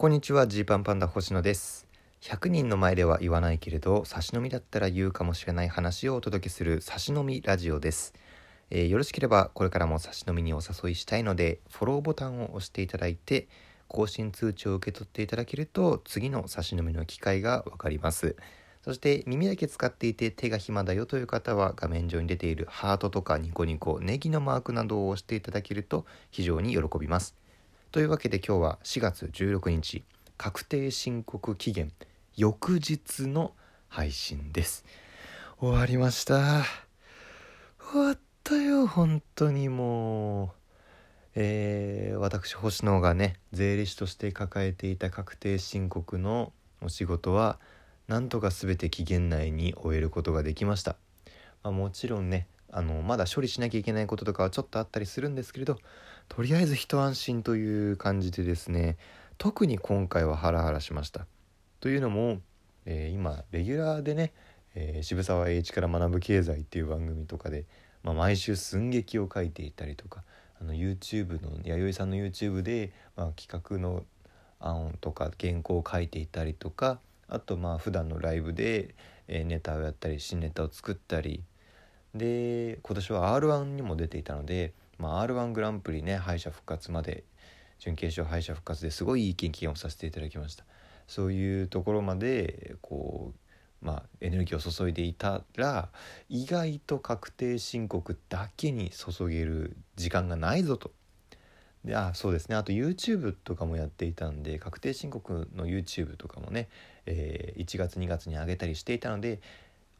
こんにちはジーパンパンダ星野です。100人の前では言わないけれど差し飲みだったら言うかもしれない話をお届けする差し飲みラジオです、えー、よろしければこれからも差し飲みにお誘いしたいのでフォローボタンを押していただいて更新通知を受け取っていただけると次の差し飲みの機会がわかります。そして耳だけ使っていて手が暇だよという方は画面上に出ているハートとかニコニコネギのマークなどを押していただけると非常に喜びます。というわけで今日は4月16日確定申告期限翌日の配信です。終わりました。終わったよ本当にもう。えー、私星野がね税理士として抱えていた確定申告のお仕事はなんとか全て期限内に終えることができました、まあ、もちろんねあのまだ処理しなきゃいけないこととかはちょっとあったりするんですけれどとりあえず一安心という感じでですね特に今回はハラハラしました。というのも、えー、今レギュラーでね、えー、渋沢栄一から学ぶ経済っていう番組とかで、まあ、毎週寸劇を書いていたりとかあの YouTube の弥生さんの YouTube で、まあ、企画の案とか原稿を書いていたりとかあとまあ普段のライブで、えー、ネタをやったり新ネタを作ったり。で今年は r 1にも出ていたのでまあ、r 1グランプリね敗者復活まで準決勝敗者復活ですごいいい経験をさせていただきました。そういうところまでこうまあエネルギーを注いでいたら意外と確定申告だけに注げる時間がないぞと。であそうですね。あと YouTube とかもやっていたんで確定申告の YouTube とかもね、えー、1月2月に上げたりしていたので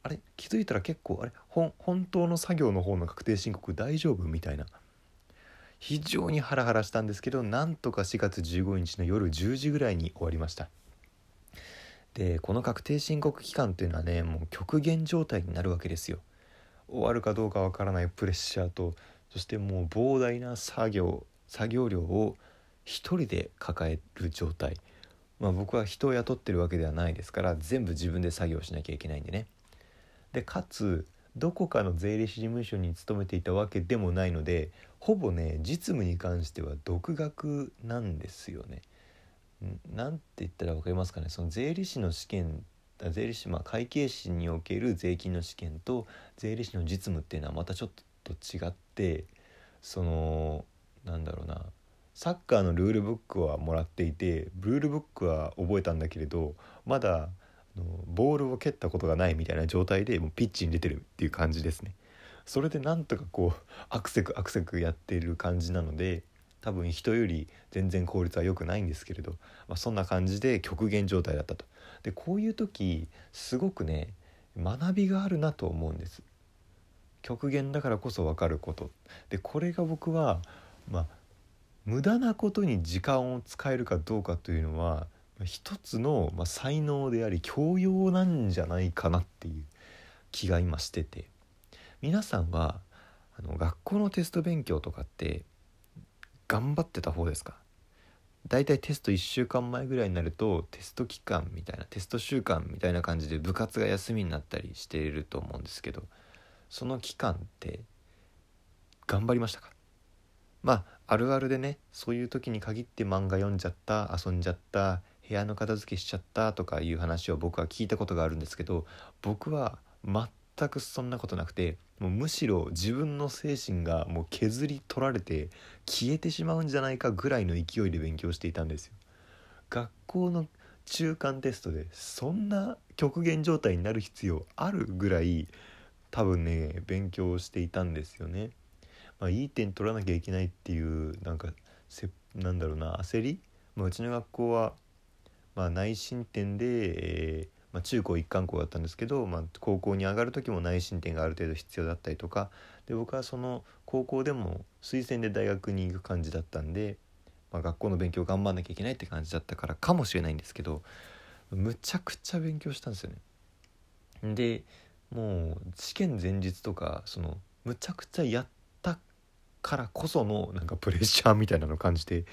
あれ？気づいたら結構あれ？本当の作業の方の確定申告大丈夫？みたいな。非常にハラハラしたんですけどなんとか4月15日の夜10時ぐらいに終わりました。でこの確定申告期間というのはねもう極限状態になるわけですよ。終わるかどうかわからないプレッシャーとそしてもう膨大な作業作業量を一人で抱える状態。まあ僕は人を雇ってるわけではないですから全部自分で作業しなきゃいけないんでね。でかつどこかの税理士事務所に勤めていたわけでもないのでほぼね実務に関しては独学なんですよね。なんて言ったら分かりますかね？その税理士の試験税理士まあ会計士における税金の試験と税理士の実務っていうのはまたちょっと違ってそのなんだろうなサッカーのルールブックはもらっていてルールブックは覚えたんだけれどまだボールを蹴ったことがないみたいな状態でもうピッチに出てるっていう感じですね。それでなんとかこうアクセクアクセクやってる感じなので多分人より全然効率は良くないんですけれど、まあ、そんな感じで極限状態だったと。でこういう時すごくね学びがあるなと思うんです。極限だからこそ分かることでこれが僕はまあ無駄なことに時間を使えるかどうかというのは一つの、まあ、才能であり教養なんじゃないかなっていう気が今してて。皆さんはあの学校のテスト勉強とかって頑張ってた方ですか？だいたいテスト1週間前ぐらいになるとテスト期間みたいなテスト週間みたいな感じで部活が休みになったりしていると思うんですけどその期間って頑張りましたか？まああるあるでねそういう時に限って漫画読んじゃった遊んじゃった部屋の片付けしちゃったとかいう話を僕は聞いたことがあるんですけど僕は全くそんなことなくてもうむしろ自分の精神がもう削り取られて消えてしまうんじゃないかぐらいの勢いで勉強していたんですよ。学校の中間テストでそんな極限状態になる必要あるぐらい多分ね勉強していたんですよね。まあ、いい点取らなきゃいけないっていうなんかせなんだろうな焦り、まあ、うちの学校はまあ、内申点で、えー、まあ、中高一貫校だったんですけど、まあ、高校に上がる時も内申点がある程度必要だったりとかで僕はその高校でも推薦で大学に行く感じだったんで、まあ、学校の勉強頑張んなきゃいけないって感じだったからかもしれないんですけどむちゃくちゃ勉強したんですよね。でもう試験前日とかそのむちゃくちゃやったからこそのなんかプレッシャーみたいなのを感じて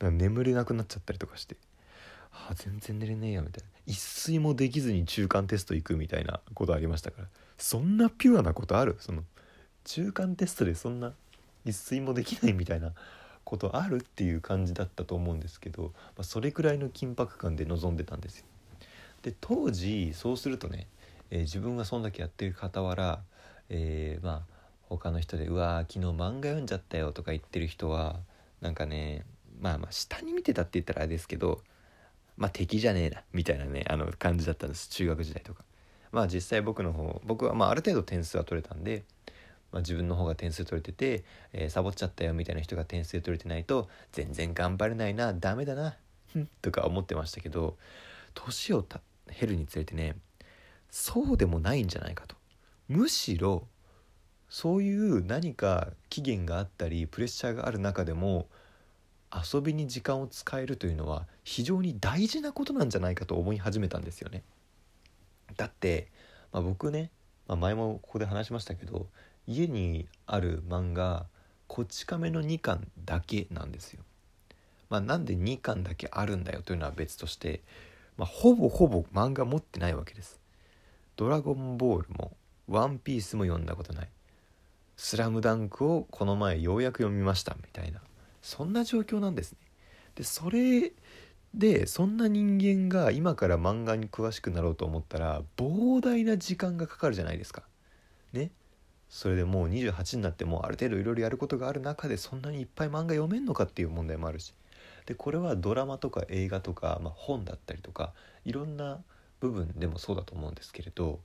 眠れなくなっちゃったりとかしてあ全然寝れねえやみたいな。一睡もできずに中間テスト行くみたいなことありましたから。そんなピュアなことある？その中間テストでそんな一睡もできないみたいなことあるっていう感じだったと思うんですけど、まあ、それくらいの緊迫感で臨んでたんですよ。で当時そうするとね、えー、自分がそんだけやってる傍ら、えー、まあ他の人で「うわ昨日漫画読んじゃったよ」とか言ってる人はなんかねまあまあ下に見てたって言ったらあれですけどまあ敵じゃねえなみたいなねあの感じだったんです中学時代とか。まあ実際僕の方僕はまあある程度点数は取れたんで、まあ、自分の方が点数取れてて、えー、サボっちゃったよみたいな人が点数取れてないと全然頑張れないなダメだな とか思ってましたけど年を経るにつれてねそうでもないんじゃないかとむしろそういう何か期限があったりプレッシャーがある中でも遊びに時間を使えるというのは非常に大事なことなんじゃないかと思い始めたんですよね。だって、まあ、僕ね、まあ、前もここで話しましたけど家にある漫画「こち亀」の2巻だけなんですよ。まあ、なんで2巻だけあるんだよというのは別として、まあ、ほぼほぼ漫画持ってないわけです。ドラゴンボールもワンピースも読んだことない。スラムダンクをこの前ようやく読みましたみたいなそんな状況なんですね。でそれでそんな人間が今から漫画に詳しくなろうと思ったら膨大な時間がかかるじゃないですか。ねそれでもう28になってもある程度いろいろやることがある中でそんなにいっぱい漫画読めんのかっていう問題もあるしでこれはドラマとか映画とか、まあ、本だったりとかいろんな部分でもそうだと思うんですけれど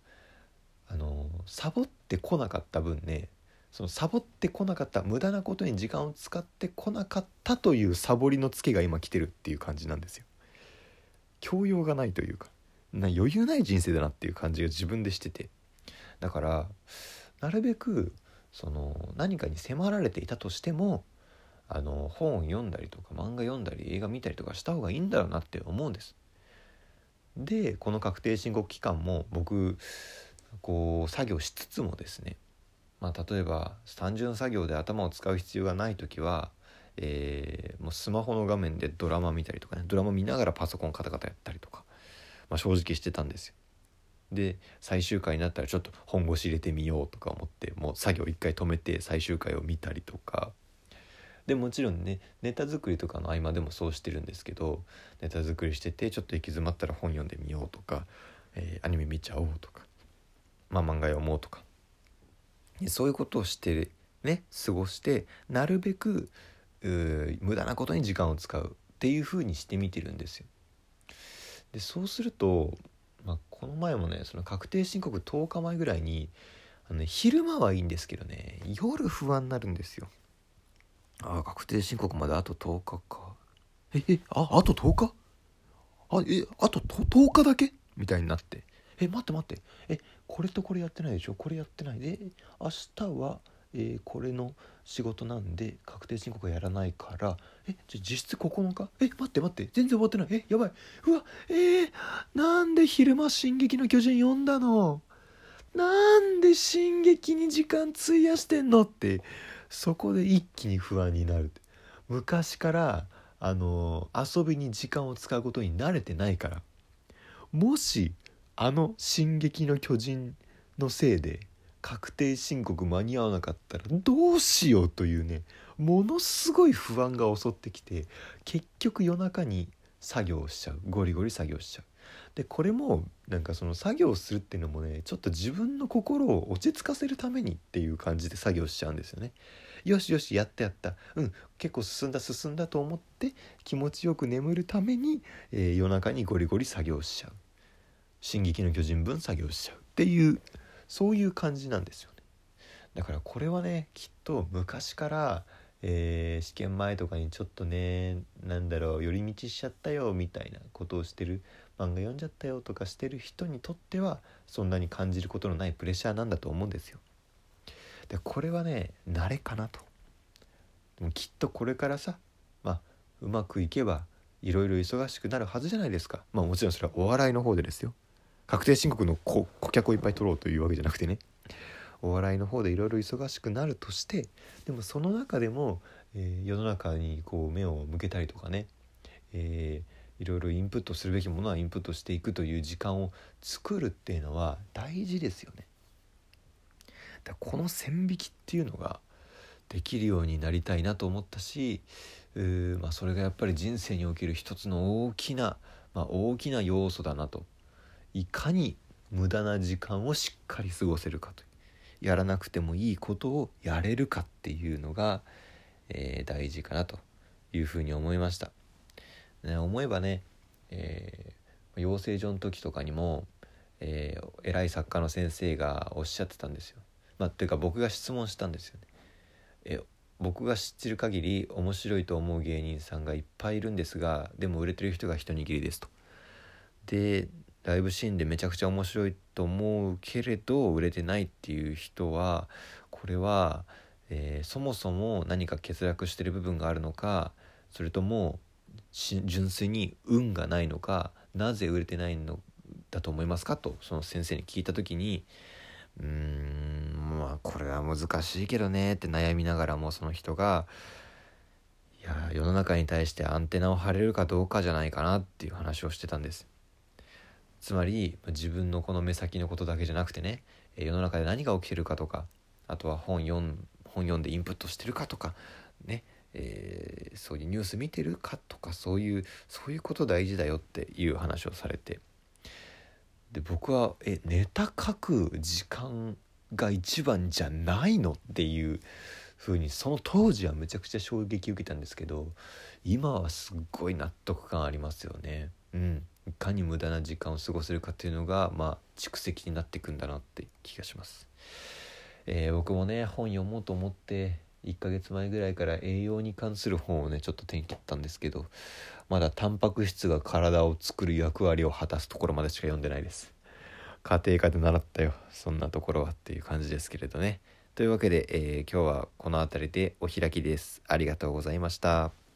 あのサボってこなかった分ねそのサボってこなかった無駄なことに時間を使ってこなかったというサボりのツケが今来てるっていう感じなんですよ。教養がないというかな余裕ない人生だなっていう感じが自分でしててだからなるべくその何かに迫られていたとしてもあの本を読んだりとか漫画読んだり映画見たりとかした方がいいんだろうなって思うんです。でこの確定申告期間も僕こう作業しつつもですねまあ、例えば単純作業で頭を使う必要がない時は、えー、もうスマホの画面でドラマ見たりとかねドラマ見ながらパソコンカタカタやったりとか、まあ、正直してたんですよ。で最終回になったらちょっと本腰入れてみようとか思ってもう作業一回止めて最終回を見たりとかでもちろんねネタ作りとかの合間でもそうしてるんですけどネタ作りしててちょっと行き詰まったら本読んでみようとか、えー、アニメ見ちゃおうとか、まあ、漫画読もうとかそういうことをしてね過ごしてなるべく無駄なことに時間を使うっていう風にしてみてるんですよ。でそうすると、まあ、この前もねその確定申告10日前ぐらいにあの、ね、昼間はいいんですけどね夜不安になるんですよ。ああ確定申告まであと10日か。ええああと10日？あえあと10日だけ？みたいになってえ待って待って。えこれとこれやってないでしょ？これやってないで。明日は、えー、これの仕事なんで確定申告はやらないから。えじゃ実質9日？え待って待って。全然終わってない。えやばい。うわえー、なんで昼間「進撃の巨人」読んだの？なんで進撃に時間費やしてんの？って。そこで一気に不安になる昔からあの遊びに時間を使うことに慣れてないから。もしあの「進撃の巨人」のせいで確定申告間に合わなかったらどうしようというねものすごい不安が襲ってきて結局夜中に作業しちゃうゴリゴリ作業しちゃう。でこれもなんかその作業するっていうのもねちょっと自分の心を落ち着かせるためにっていう感じで作業しちゃうんですよね。よしよしやったやったうん結構進んだ進んだと思って気持ちよく眠るために、えー、夜中にゴリゴリ作業しちゃう。進撃の巨人分作業しちゃうっていうそういう感じなんですよねだからこれはねきっと昔から、えー、試験前とかにちょっとねなんだろう寄り道しちゃったよみたいなことをしてる漫画読んじゃったよとかしてる人にとってはそんなに感じることのないプレッシャーなんだと思うんですよ。でこれはね慣れかなと。でもきっとこれからさまあうまくいけばいろいろ忙しくなるはずじゃないですか。まあもちろんそれはお笑いの方でですよ。確定申告の顧客をいっぱい取ろうというわけじゃなくてね。お笑いの方でいろいろ忙しくなるとしてでもその中でも、えー、世の中にこう目を向けたりとかね、えー、いろいろインプットするべきものはインプットしていくという時間を作るっていうのは大事ですよね。だこの線引きっていうのができるようになりたいなと思ったしう、まあ、それがやっぱり人生における一つの大きな、まあ、大きな要素だなと。いかに無駄な時間をしっかり過ごせるかとやらなくてもいいことをやれるかっていうのが、えー、大事かなというふうに思いました。ね、思えばね、えー、養成所の時とかにも、えー、偉い作家の先生がおっしゃってたんですよ。まあ、っていうか僕が質問したんですよね。え僕が知ってる限り面白いと思う芸人さんがいっぱいいるんですがでも売れてる人が一握りですと。でライブシーンでめちゃくちゃ面白いと思うけれど売れてないっていう人はこれは、えー、そもそも何か欠落してる部分があるのかそれとも純粋に運がないのかなぜ売れてないのだと思いますかとその先生に聞いた時にうーんまあこれは難しいけどねって悩みながらもその人がいや世の中に対してアンテナを張れるかどうかじゃないかなっていう話をしてたんです。つまり自分のこの目先のことだけじゃなくてね世の中で何が起きてるかとかあとは本読ん本読んでインプットしてるかとかねえー、そういうニュース見てるかとかそういうそういうこと大事だよっていう話をされてで僕はえネタ書く時間が一番じゃないのっていう風にその当時はめちゃくちゃ衝撃受けたんですけど今はすっごい納得感ありますよね。うん、いかに無駄な時間を過ごせるかっていうのがまあ蓄積になっていくんだなって気がします。えー、僕もね本読もうと思って1ヶ月前ぐらいから栄養に関する本をねちょっと手に取ったんですけどまだタンパク質が体を作る役割を果たすところまでしか読んでないです。家庭科で習ったよそんなところはっていう感じですけれどね。というわけで、えー、今日はこの辺りでお開きです。ありがとうございました。